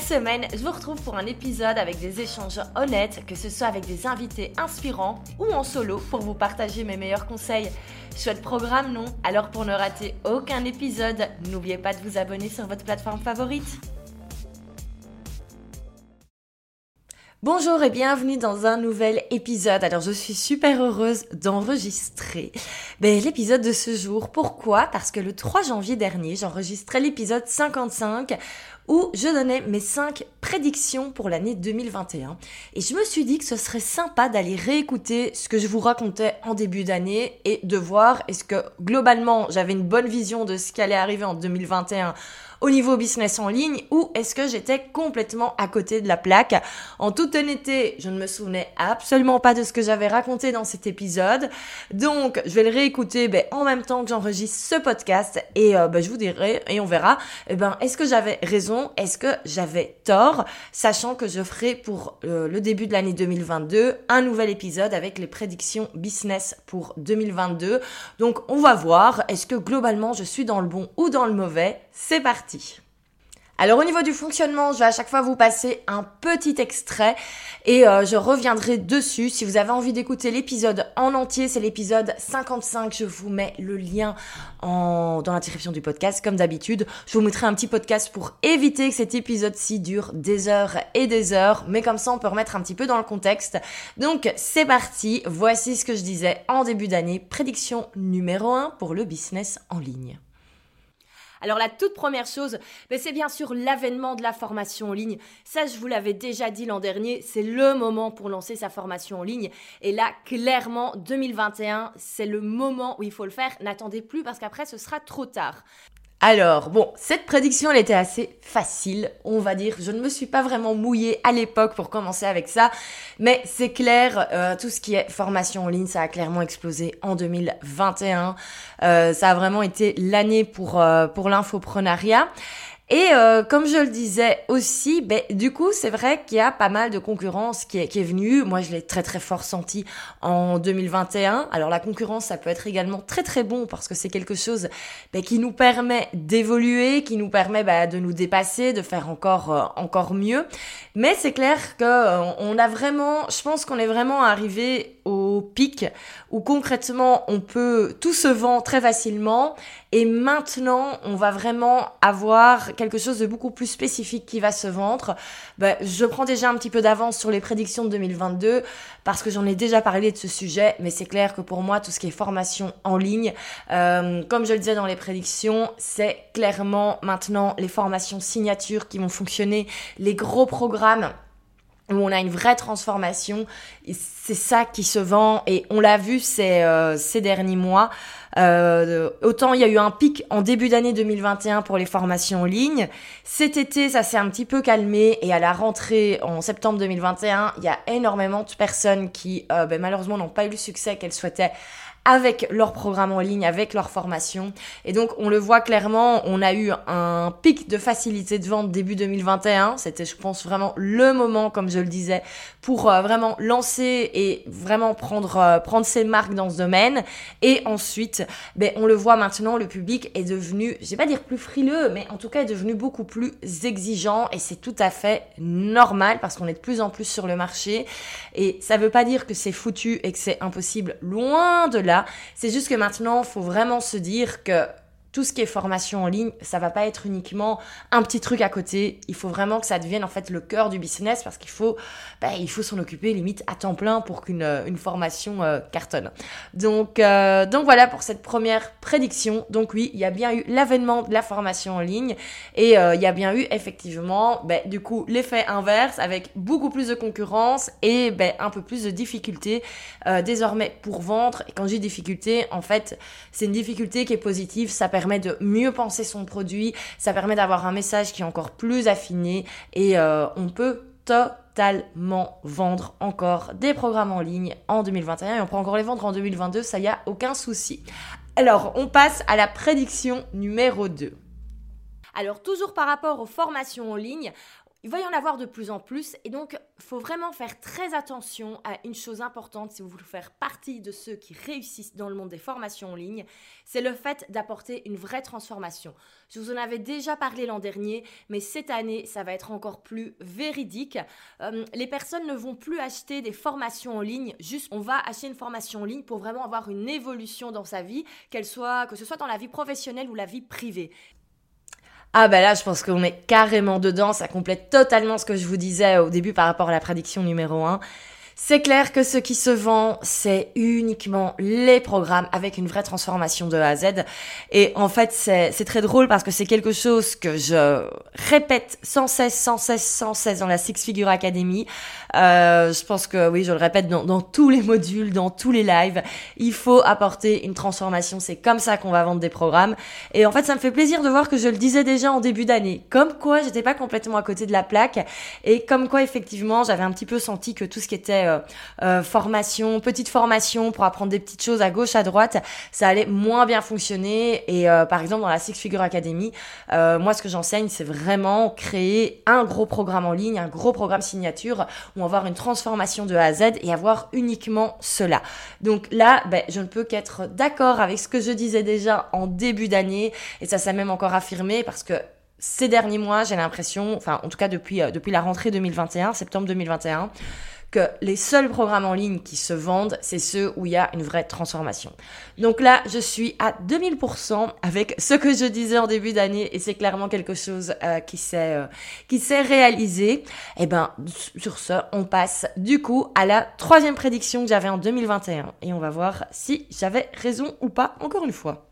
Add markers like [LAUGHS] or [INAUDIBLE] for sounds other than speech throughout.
semaine, je vous retrouve pour un épisode avec des échanges honnêtes, que ce soit avec des invités inspirants ou en solo pour vous partager mes meilleurs conseils. Chouette programme, non? Alors pour ne rater aucun épisode, n'oubliez pas de vous abonner sur votre plateforme favorite. Bonjour et bienvenue dans un nouvel épisode. Alors je suis super heureuse d'enregistrer ben, l'épisode de ce jour. Pourquoi? Parce que le 3 janvier dernier, j'enregistrais l'épisode 55 où je donnais mes 5 prédictions pour l'année 2021. Et je me suis dit que ce serait sympa d'aller réécouter ce que je vous racontais en début d'année et de voir est-ce que globalement j'avais une bonne vision de ce qui allait arriver en 2021 au niveau business en ligne ou est-ce que j'étais complètement à côté de la plaque En toute honnêteté, je ne me souvenais absolument pas de ce que j'avais raconté dans cet épisode. Donc, je vais le réécouter ben, en même temps que j'enregistre ce podcast et euh, ben, je vous dirai et on verra eh ben, est-ce que j'avais raison, est-ce que j'avais tort, sachant que je ferai pour euh, le début de l'année 2022 un nouvel épisode avec les prédictions business pour 2022. Donc, on va voir, est-ce que globalement je suis dans le bon ou dans le mauvais? C'est parti alors au niveau du fonctionnement, je vais à chaque fois vous passer un petit extrait et euh, je reviendrai dessus. Si vous avez envie d'écouter l'épisode en entier, c'est l'épisode 55. Je vous mets le lien en, dans la du podcast, comme d'habitude. Je vous mettrai un petit podcast pour éviter que cet épisode-ci dure des heures et des heures. Mais comme ça, on peut remettre un petit peu dans le contexte. Donc c'est parti. Voici ce que je disais en début d'année. Prédiction numéro 1 pour le business en ligne. Alors la toute première chose, ben, c'est bien sûr l'avènement de la formation en ligne. Ça, je vous l'avais déjà dit l'an dernier, c'est le moment pour lancer sa formation en ligne. Et là, clairement, 2021, c'est le moment où il faut le faire. N'attendez plus parce qu'après, ce sera trop tard. Alors, bon, cette prédiction, elle était assez facile, on va dire. Je ne me suis pas vraiment mouillée à l'époque pour commencer avec ça, mais c'est clair, euh, tout ce qui est formation en ligne, ça a clairement explosé en 2021. Euh, ça a vraiment été l'année pour, euh, pour l'infoprenariat. Et euh, comme je le disais aussi, ben, du coup, c'est vrai qu'il y a pas mal de concurrence qui est, qui est venue. Moi, je l'ai très très fort senti en 2021. Alors la concurrence, ça peut être également très très bon parce que c'est quelque chose ben, qui nous permet d'évoluer, qui nous permet ben, de nous dépasser, de faire encore euh, encore mieux. Mais c'est clair que euh, on a vraiment, je pense qu'on est vraiment arrivé au pic où concrètement on peut tout se vend très facilement et maintenant on va vraiment avoir quelque chose de beaucoup plus spécifique qui va se vendre. Ben, je prends déjà un petit peu d'avance sur les prédictions de 2022 parce que j'en ai déjà parlé de ce sujet mais c'est clair que pour moi tout ce qui est formation en ligne euh, comme je le disais dans les prédictions c'est clairement maintenant les formations signatures qui vont fonctionner les gros programmes où on a une vraie transformation. C'est ça qui se vend et on l'a vu ces, euh, ces derniers mois. Euh, autant il y a eu un pic en début d'année 2021 pour les formations en ligne. Cet été, ça s'est un petit peu calmé et à la rentrée en septembre 2021, il y a énormément de personnes qui euh, ben, malheureusement n'ont pas eu le succès qu'elles souhaitaient avec leur programme en ligne, avec leur formation. Et donc, on le voit clairement, on a eu un pic de facilité de vente début 2021. C'était, je pense, vraiment le moment, comme je le disais, pour euh, vraiment lancer et vraiment prendre, euh, prendre ses marques dans ce domaine. Et ensuite, ben, on le voit maintenant, le public est devenu, je vais pas dire plus frileux, mais en tout cas est devenu beaucoup plus exigeant et c'est tout à fait normal parce qu'on est de plus en plus sur le marché. Et ça veut pas dire que c'est foutu et que c'est impossible, loin de là c'est juste que maintenant, faut vraiment se dire que tout ce qui est formation en ligne, ça va pas être uniquement un petit truc à côté. Il faut vraiment que ça devienne en fait le cœur du business parce qu'il faut, faut s'en occuper limite à temps plein pour qu'une une formation euh, cartonne. Donc, euh, donc voilà pour cette première prédiction. Donc oui, il y a bien eu l'avènement de la formation en ligne et euh, il y a bien eu effectivement, ben, du coup, l'effet inverse avec beaucoup plus de concurrence et ben, un peu plus de difficultés désormais pour vendre. Et quand j'ai difficulté, en fait, c'est une difficulté qui est positive. Permet de mieux penser son produit, ça permet d'avoir un message qui est encore plus affiné et euh, on peut totalement vendre encore des programmes en ligne en 2021 et on peut encore les vendre en 2022, ça y a aucun souci. Alors, on passe à la prédiction numéro 2. Alors, toujours par rapport aux formations en ligne, il va y en avoir de plus en plus et donc il faut vraiment faire très attention à une chose importante si vous voulez faire partie de ceux qui réussissent dans le monde des formations en ligne, c'est le fait d'apporter une vraie transformation. Je vous en avais déjà parlé l'an dernier, mais cette année, ça va être encore plus véridique. Euh, les personnes ne vont plus acheter des formations en ligne, juste on va acheter une formation en ligne pour vraiment avoir une évolution dans sa vie, qu'elle que ce soit dans la vie professionnelle ou la vie privée. Ah bah là, je pense qu'on est carrément dedans, ça complète totalement ce que je vous disais au début par rapport à la prédiction numéro 1. C'est clair que ce qui se vend, c'est uniquement les programmes avec une vraie transformation de A à Z. Et en fait, c'est très drôle parce que c'est quelque chose que je répète sans cesse, sans cesse, sans cesse dans la Six Figure Academy. Euh, je pense que oui, je le répète dans, dans, tous les modules, dans tous les lives. Il faut apporter une transformation. C'est comme ça qu'on va vendre des programmes. Et en fait, ça me fait plaisir de voir que je le disais déjà en début d'année. Comme quoi, j'étais pas complètement à côté de la plaque. Et comme quoi, effectivement, j'avais un petit peu senti que tout ce qui était euh, euh, formation, petite formation pour apprendre des petites choses à gauche, à droite, ça allait moins bien fonctionner. Et euh, par exemple, dans la Six Figure Academy, moi, ce que j'enseigne, c'est vraiment créer un gros programme en ligne, un gros programme signature, où on va avoir une transformation de A à Z et avoir uniquement cela. Donc là, ben, je ne peux qu'être d'accord avec ce que je disais déjà en début d'année, et ça s'est même encore affirmé parce que ces derniers mois, j'ai l'impression, enfin en tout cas depuis, depuis la rentrée 2021, septembre 2021, que les seuls programmes en ligne qui se vendent, c'est ceux où il y a une vraie transformation. Donc là, je suis à 2000% avec ce que je disais en début d'année et c'est clairement quelque chose euh, qui s'est euh, qui s'est réalisé. Et eh ben sur ce, on passe du coup à la troisième prédiction que j'avais en 2021 et on va voir si j'avais raison ou pas encore une fois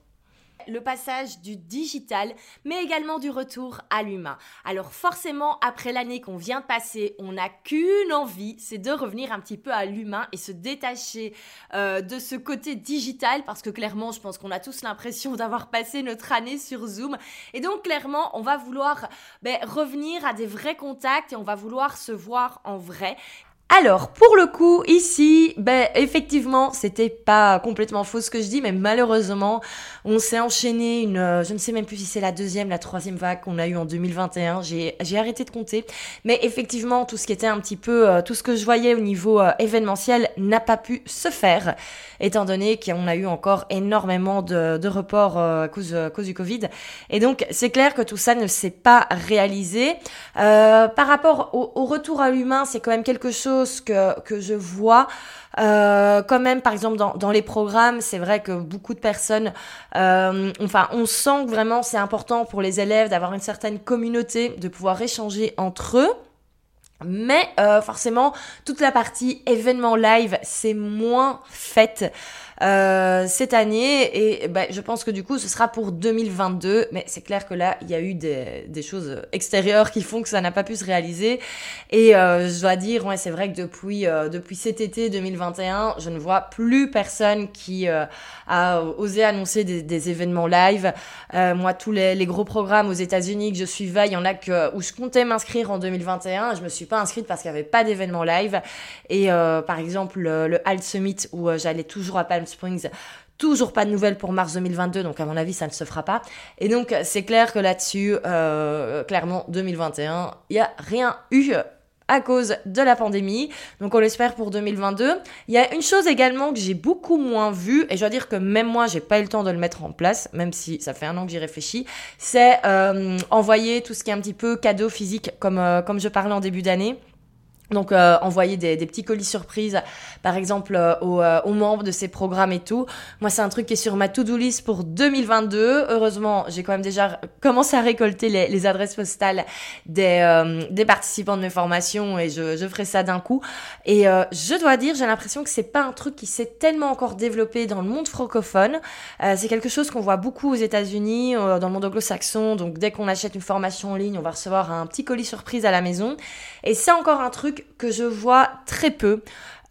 le passage du digital, mais également du retour à l'humain. Alors forcément, après l'année qu'on vient de passer, on n'a qu'une envie, c'est de revenir un petit peu à l'humain et se détacher euh, de ce côté digital, parce que clairement, je pense qu'on a tous l'impression [LAUGHS] d'avoir passé notre année sur Zoom. Et donc clairement, on va vouloir ben, revenir à des vrais contacts et on va vouloir se voir en vrai. Alors, pour le coup, ici, ben, effectivement, c'était pas complètement faux ce que je dis, mais malheureusement, on s'est enchaîné une, euh, je ne sais même plus si c'est la deuxième, la troisième vague qu'on a eu en 2021. J'ai, j'ai arrêté de compter. Mais effectivement, tout ce qui était un petit peu, euh, tout ce que je voyais au niveau euh, événementiel n'a pas pu se faire, étant donné qu'on a eu encore énormément de, de reports à cause, à cause du Covid. Et donc, c'est clair que tout ça ne s'est pas réalisé. par rapport au, au retour à l'humain, c'est quand même quelque chose que, que je vois. Euh, quand même, par exemple, dans, dans les programmes, c'est vrai que beaucoup de personnes, euh, enfin, on sent que vraiment c'est important pour les élèves d'avoir une certaine communauté, de pouvoir échanger entre eux. Mais euh, forcément, toute la partie événement live, c'est moins faite. Euh, cette année et bah, je pense que du coup ce sera pour 2022 mais c'est clair que là il y a eu des, des, choses extérieures qui font que ça n'a pas pu se réaliser. Et euh, je dois dire ouais c'est vrai que depuis euh, depuis cet été 2021 je ne vois plus personne qui a osé annoncer des, des événements live. Moi tous les, les, gros programmes aux États-Unis que je suivais il y en a que où je comptais m'inscrire en 2021 je me suis pas inscrite parce qu'il y avait pas d'événement live. Et par exemple le, le Alt Summit où j'allais toujours à Palm Springs. Toujours pas de nouvelles pour mars 2022, donc à mon avis, ça ne se fera pas. Et donc, c'est clair que là-dessus, euh, clairement, 2021, il n'y a rien eu à cause de la pandémie. Donc on l'espère pour 2022. Il y a une chose également que j'ai beaucoup moins vue, et je dois dire que même moi, j'ai pas eu le temps de le mettre en place, même si ça fait un an que j'y réfléchis, c'est euh, envoyer tout ce qui est un petit peu cadeau physique, comme, euh, comme je parlais en début d'année. Donc euh, envoyer des, des, petits colis surprises, par exemple euh, aux, euh, aux, membres de ces programmes et tout. Moi, c'est un truc qui est sur ma to-do list pour 2022. Heureusement, j'ai quand même déjà commencé à récolter les, les adresses postales des, euh, des participants de mes formations et je, je ferai ça d'un coup. Et je dois dire, j'ai l'impression que c'est pas un truc qui s'est tellement encore développé dans le monde francophone. c'est quelque chose qu'on voit beaucoup aux États-Unis, dans le monde anglo-saxon. Donc dès qu'on achète une formation en ligne, on va recevoir un petit colis surprise à la maison. Et c'est encore un truc que je vois très peu.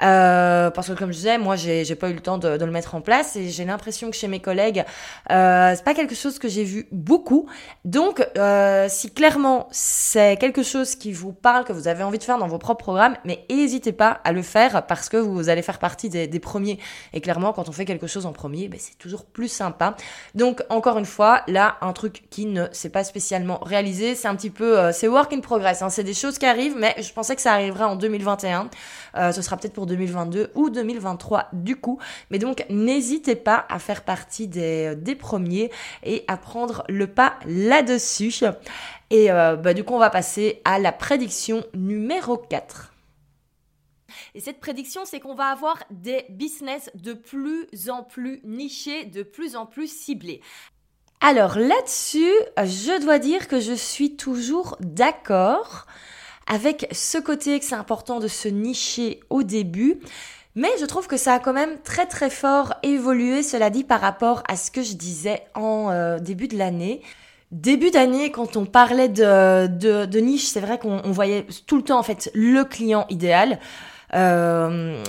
Euh, parce que comme je disais, moi j'ai pas eu le temps de, de le mettre en place et j'ai l'impression que chez mes collègues euh, c'est pas quelque chose que j'ai vu beaucoup. Donc euh, si clairement c'est quelque chose qui vous parle, que vous avez envie de faire dans vos propres programmes, mais n'hésitez pas à le faire parce que vous allez faire partie des, des premiers. Et clairement quand on fait quelque chose en premier, ben, c'est toujours plus sympa. Donc encore une fois, là un truc qui ne s'est pas spécialement réalisé, c'est un petit peu euh, c'est work in progress. Hein. C'est des choses qui arrivent, mais je pensais que ça arriverait en 2021. Euh, ce sera peut-être pour 2022 ou 2023 du coup. Mais donc n'hésitez pas à faire partie des, des premiers et à prendre le pas là-dessus. Et euh, bah, du coup on va passer à la prédiction numéro 4. Et cette prédiction, c'est qu'on va avoir des business de plus en plus nichés, de plus en plus ciblés. Alors là-dessus, je dois dire que je suis toujours d'accord avec ce côté que c'est important de se nicher au début. Mais je trouve que ça a quand même très très fort évolué, cela dit, par rapport à ce que je disais en euh, début de l'année. Début d'année, quand on parlait de, niche, c'est vrai qu'on voyait tout le temps en fait le client idéal. Euh,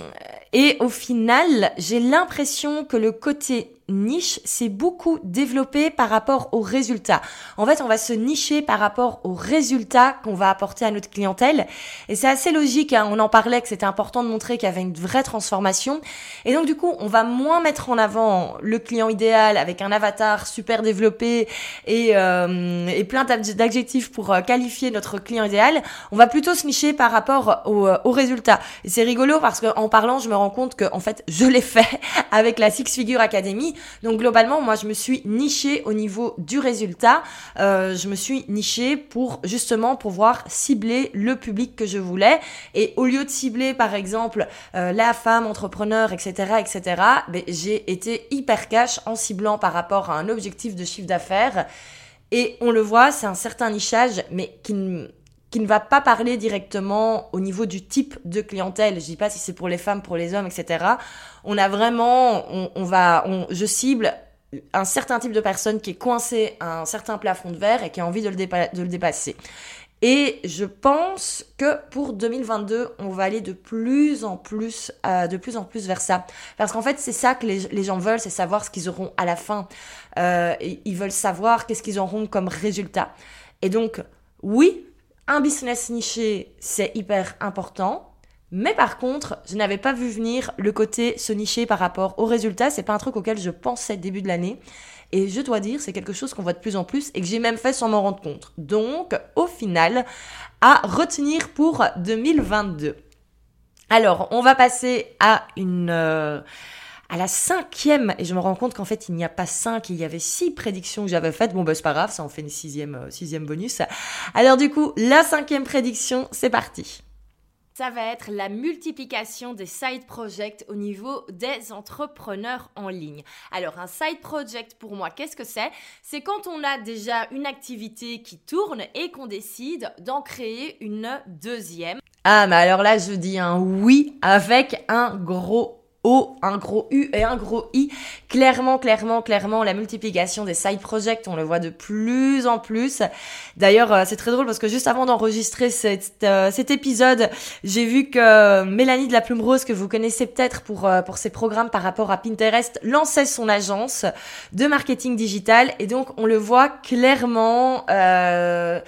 et au final, j'ai l'impression que le côté niche s'est beaucoup développé par rapport aux résultats. En fait, on va se nicher par rapport aux résultats qu'on va apporter à notre clientèle. Et c'est assez logique, hein. on en parlait que c'était important de montrer qu'il y avait une vraie transformation. Et donc du coup, on va moins mettre en avant le client idéal avec un avatar super développé et, euh, et plein d'adjectifs pour euh, qualifier notre client idéal. On va plutôt se nicher par rapport aux, euh, aux résultats. Et c'est rigolo parce qu'en parlant, je me rends compte que en fait, je l'ai fait [LAUGHS] avec la Six Figure Academy donc globalement, moi, je me suis nichée au niveau du résultat. Euh, je me suis nichée pour justement pouvoir cibler le public que je voulais. Et au lieu de cibler, par exemple, euh, la femme entrepreneur, etc., etc., ben, j'ai été hyper cash en ciblant par rapport à un objectif de chiffre d'affaires. Et on le voit, c'est un certain nichage, mais qui qui ne va pas parler directement au niveau du type de clientèle. Je dis pas si c'est pour les femmes, pour les hommes, etc. On a vraiment, on, va, je cible un certain type de personne qui est coincé à un certain plafond de verre et qui a envie de le, de le dépasser. Et je pense que pour 2022, on va aller de plus en plus, euh, de plus en plus vers ça. Parce qu'en fait, c'est ça que les, les, gens veulent, c'est savoir ce qu'ils auront à la fin. Euh, ils veulent savoir qu'est-ce qu'ils auront comme résultat. Et donc, oui, un business niché, c'est hyper important. Mais par contre, je n'avais pas vu venir le côté se nicher par rapport aux résultats. C'est pas un truc auquel je pensais début de l'année. Et je dois dire, c'est quelque chose qu'on voit de plus en plus et que j'ai même fait sans m'en rendre compte. Donc, au final, à retenir pour 2022. Alors, on va passer à une... Euh, à la cinquième, et je me rends compte qu'en fait il n'y a pas cinq, il y avait six prédictions que j'avais faites. Bon bah c'est pas grave, ça en fait une sixième, euh, sixième bonus. Alors du coup, la cinquième prédiction, c'est parti. Ça va être la multiplication des side projects au niveau des entrepreneurs en ligne. Alors un side project pour moi, qu'est-ce que c'est? C'est quand on a déjà une activité qui tourne et qu'on décide d'en créer une deuxième. Ah mais alors là je dis un oui avec un gros un gros U et un gros I. Clairement, clairement, clairement, la multiplication des side projects, on le voit de plus en plus. D'ailleurs, euh, c'est très drôle parce que juste avant d'enregistrer cet, euh, cet épisode, j'ai vu que Mélanie de la Plume Rose, que vous connaissez peut-être pour, euh, pour ses programmes par rapport à Pinterest, lançait son agence de marketing digital. Et donc, on le voit clairement... Euh,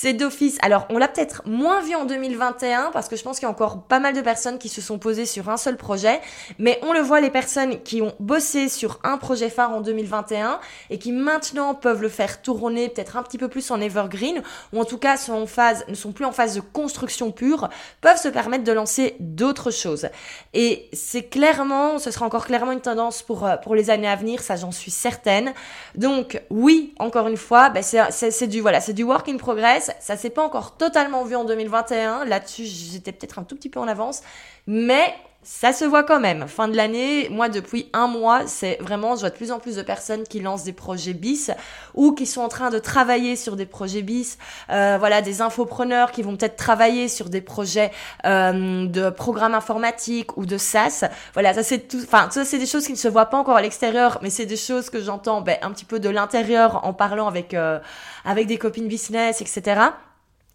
c'est d'office. Alors, on l'a peut-être moins vu en 2021 parce que je pense qu'il y a encore pas mal de personnes qui se sont posées sur un seul projet. Mais on le voit, les personnes qui ont bossé sur un projet phare en 2021 et qui maintenant peuvent le faire tourner peut-être un petit peu plus en evergreen ou en tout cas sont en phase, ne sont plus en phase de construction pure, peuvent se permettre de lancer d'autres choses. Et c'est clairement, ce sera encore clairement une tendance pour, euh, pour les années à venir, ça j'en suis certaine. Donc, oui, encore une fois, ben c'est du, voilà, c'est du work in progress ça s'est pas encore totalement vu en 2021. Là-dessus, j'étais peut-être un tout petit peu en avance. Mais ça se voit quand même. Fin de l'année, moi depuis un mois, c'est vraiment, je vois de plus en plus de personnes qui lancent des projets bis ou qui sont en train de travailler sur des projets bis. Euh, voilà, des infopreneurs qui vont peut-être travailler sur des projets euh, de programmes informatiques ou de SaaS. Voilà, ça c'est tout. Enfin, ça c'est des choses qui ne se voient pas encore à l'extérieur, mais c'est des choses que j'entends ben, un petit peu de l'intérieur en parlant avec euh, avec des copines business, etc.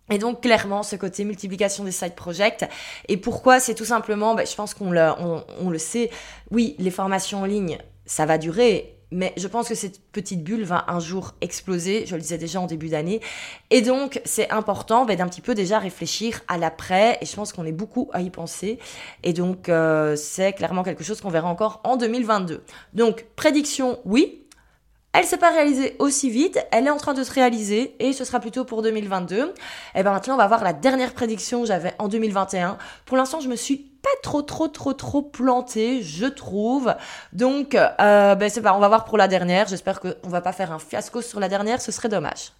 Et donc clairement ce côté multiplication des side projects. Et pourquoi C'est tout simplement, ben, je pense qu'on le, on le sait, oui, les formations en ligne, ça va durer, mais je pense que cette petite bulle va un jour exploser, je le disais déjà en début d'année. Et donc, c'est important ben, d'un petit peu déjà réfléchir à l'après, et je pense qu'on est beaucoup à y penser. Et donc, euh, c'est clairement quelque chose qu'on verra encore en 2022. Donc, prédiction, oui, elle s'est pas réalisée aussi vite, elle est en train de se réaliser et ce sera plutôt pour 2022. Et ben maintenant on va voir la dernière prédiction que j'avais en 2021. Pour l'instant je me suis pas trop trop trop trop plantée, je trouve. Donc euh, ben c'est pas, on va voir pour la dernière. J'espère qu'on va pas faire un fiasco sur la dernière, ce serait dommage.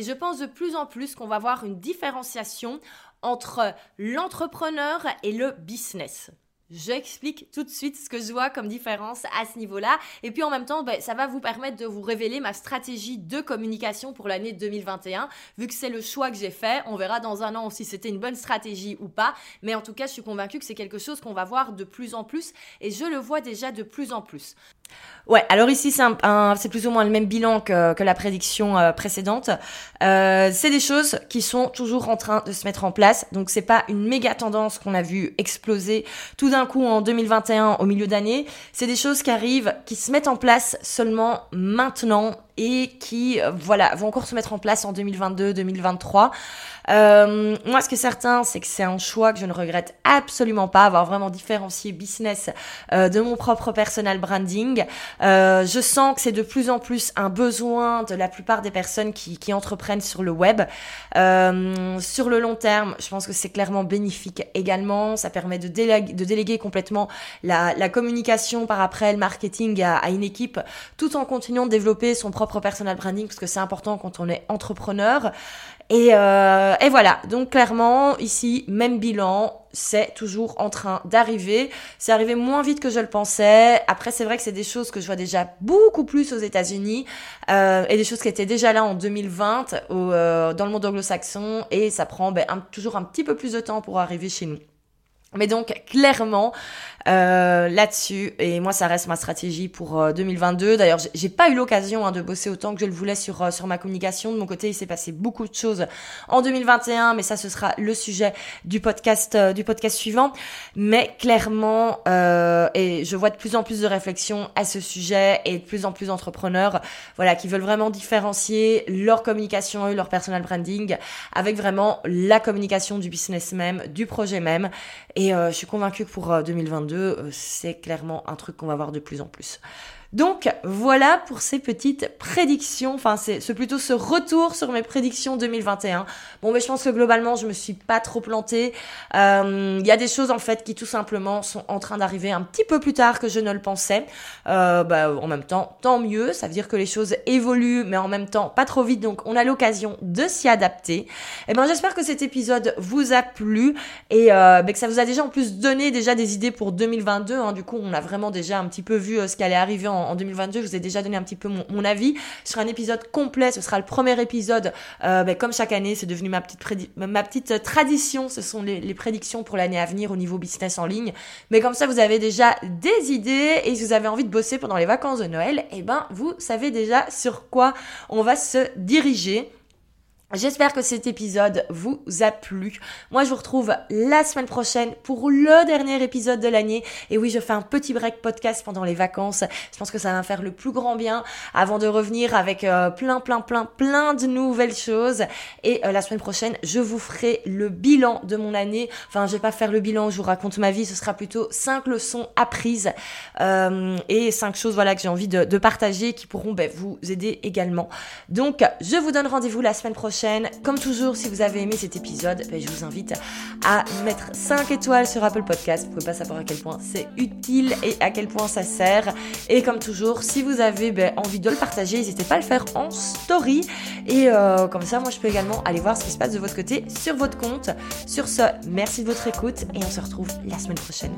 Je pense de plus en plus qu'on va voir une différenciation entre l'entrepreneur et le business. J'explique tout de suite ce que je vois comme différence à ce niveau-là. Et puis en même temps, ben, ça va vous permettre de vous révéler ma stratégie de communication pour l'année 2021. Vu que c'est le choix que j'ai fait, on verra dans un an si c'était une bonne stratégie ou pas. Mais en tout cas, je suis convaincue que c'est quelque chose qu'on va voir de plus en plus. Et je le vois déjà de plus en plus. Ouais, alors ici c'est plus ou moins le même bilan que, que la prédiction euh, précédente. Euh, c'est des choses qui sont toujours en train de se mettre en place, donc c'est pas une méga tendance qu'on a vu exploser tout d'un coup en 2021 au milieu d'année. C'est des choses qui arrivent, qui se mettent en place seulement maintenant et qui, euh, voilà, vont encore se mettre en place en 2022, 2023. Euh, moi, ce qui est certain, c'est que c'est un choix que je ne regrette absolument pas, avoir vraiment différencié business euh, de mon propre personal branding. Euh, je sens que c'est de plus en plus un besoin de la plupart des personnes qui, qui entreprennent sur le web. Euh, sur le long terme, je pense que c'est clairement bénéfique également. Ça permet de déléguer, de déléguer complètement la, la communication par après, le marketing à, à une équipe, tout en continuant de développer son propre personal branding, parce que c'est important quand on est entrepreneur. Et, euh, et, voilà, donc clairement, ici, même bilan, c'est toujours en train d'arriver. C'est arrivé moins vite que je le pensais. Après, c'est vrai que c'est des choses que je vois déjà beaucoup plus aux États-Unis euh, et des choses qui étaient déjà là en 2020 au, euh, dans le monde anglo-saxon et ça prend ben, toujours un petit peu plus de temps pour arriver chez nous. Mais donc clairement euh, là-dessus et moi ça reste ma stratégie pour 2022. Euh, D'ailleurs j'ai pas eu l'occasion hein, de bosser autant que je le voulais sur euh, sur ma communication. De mon côté il s'est passé beaucoup de choses en 2021, mais ça ce sera le sujet du podcast du podcast suivant. Mais clairement et je vois de plus en plus de réflexions à ce sujet et de plus en plus d'entrepreneurs voilà qui veulent vraiment différencier leur communication et leur personal branding avec vraiment la communication du business même, du projet même et euh, je suis convaincue que pour 2022, euh, c'est clairement un truc qu'on va voir de plus en plus. Donc voilà pour ces petites prédictions, enfin c'est plutôt ce retour sur mes prédictions 2021. Bon mais je pense que globalement je me suis pas trop plantée. Il y a des choses en fait qui tout simplement sont en train d'arriver un petit peu plus tard que je ne le pensais. Euh, bah, en même temps, tant mieux, ça veut dire que les choses évoluent mais en même temps pas trop vite donc on a l'occasion de s'y adapter. Et eh ben j'espère que cet épisode vous a plu et euh, bah, que ça vous a déjà en plus donné déjà des idées pour 2022. Hein. Du coup on a vraiment déjà un petit peu vu euh, ce qui allait arriver en en 2022. Je vous ai déjà donné un petit peu mon, avis sur un épisode complet. Ce sera le premier épisode. Euh, ben, comme chaque année, c'est devenu ma petite, euh, tradition. Ce sont les, prédictions pour l'année à venir au niveau business en ligne. Mais comme ça, vous avez déjà des idées et si vous avez envie de bosser pendant les vacances de Noël, eh ben, vous savez déjà sur quoi on va se diriger. J'espère que cet épisode vous a plu. Moi, je vous retrouve la semaine prochaine pour le dernier épisode de l'année. Et oui, je fais un petit break podcast pendant les vacances. Je pense que ça va faire le plus grand bien avant de revenir avec euh, plein, plein, plein, plein de nouvelles choses. Et euh, la semaine prochaine, je vous ferai le bilan de mon année. Enfin, je vais pas faire le bilan, je vous raconte ma vie. Ce sera plutôt cinq leçons apprises euh, et cinq choses, voilà, que j'ai envie de, partager qui pourront ben, vous aider également. Donc, je vous donne rendez-vous la semaine prochaine comme toujours, si vous avez aimé cet épisode, ben, je vous invite à mettre 5 étoiles sur Apple Podcast. Vous pouvez pas savoir à quel point c'est utile et à quel point ça sert. Et comme toujours, si vous avez ben, envie de le partager, n'hésitez pas à le faire en story. Et euh, comme ça, moi, je peux également aller voir ce qui se passe de votre côté sur votre compte. Sur ce, merci de votre écoute et on se retrouve la semaine prochaine.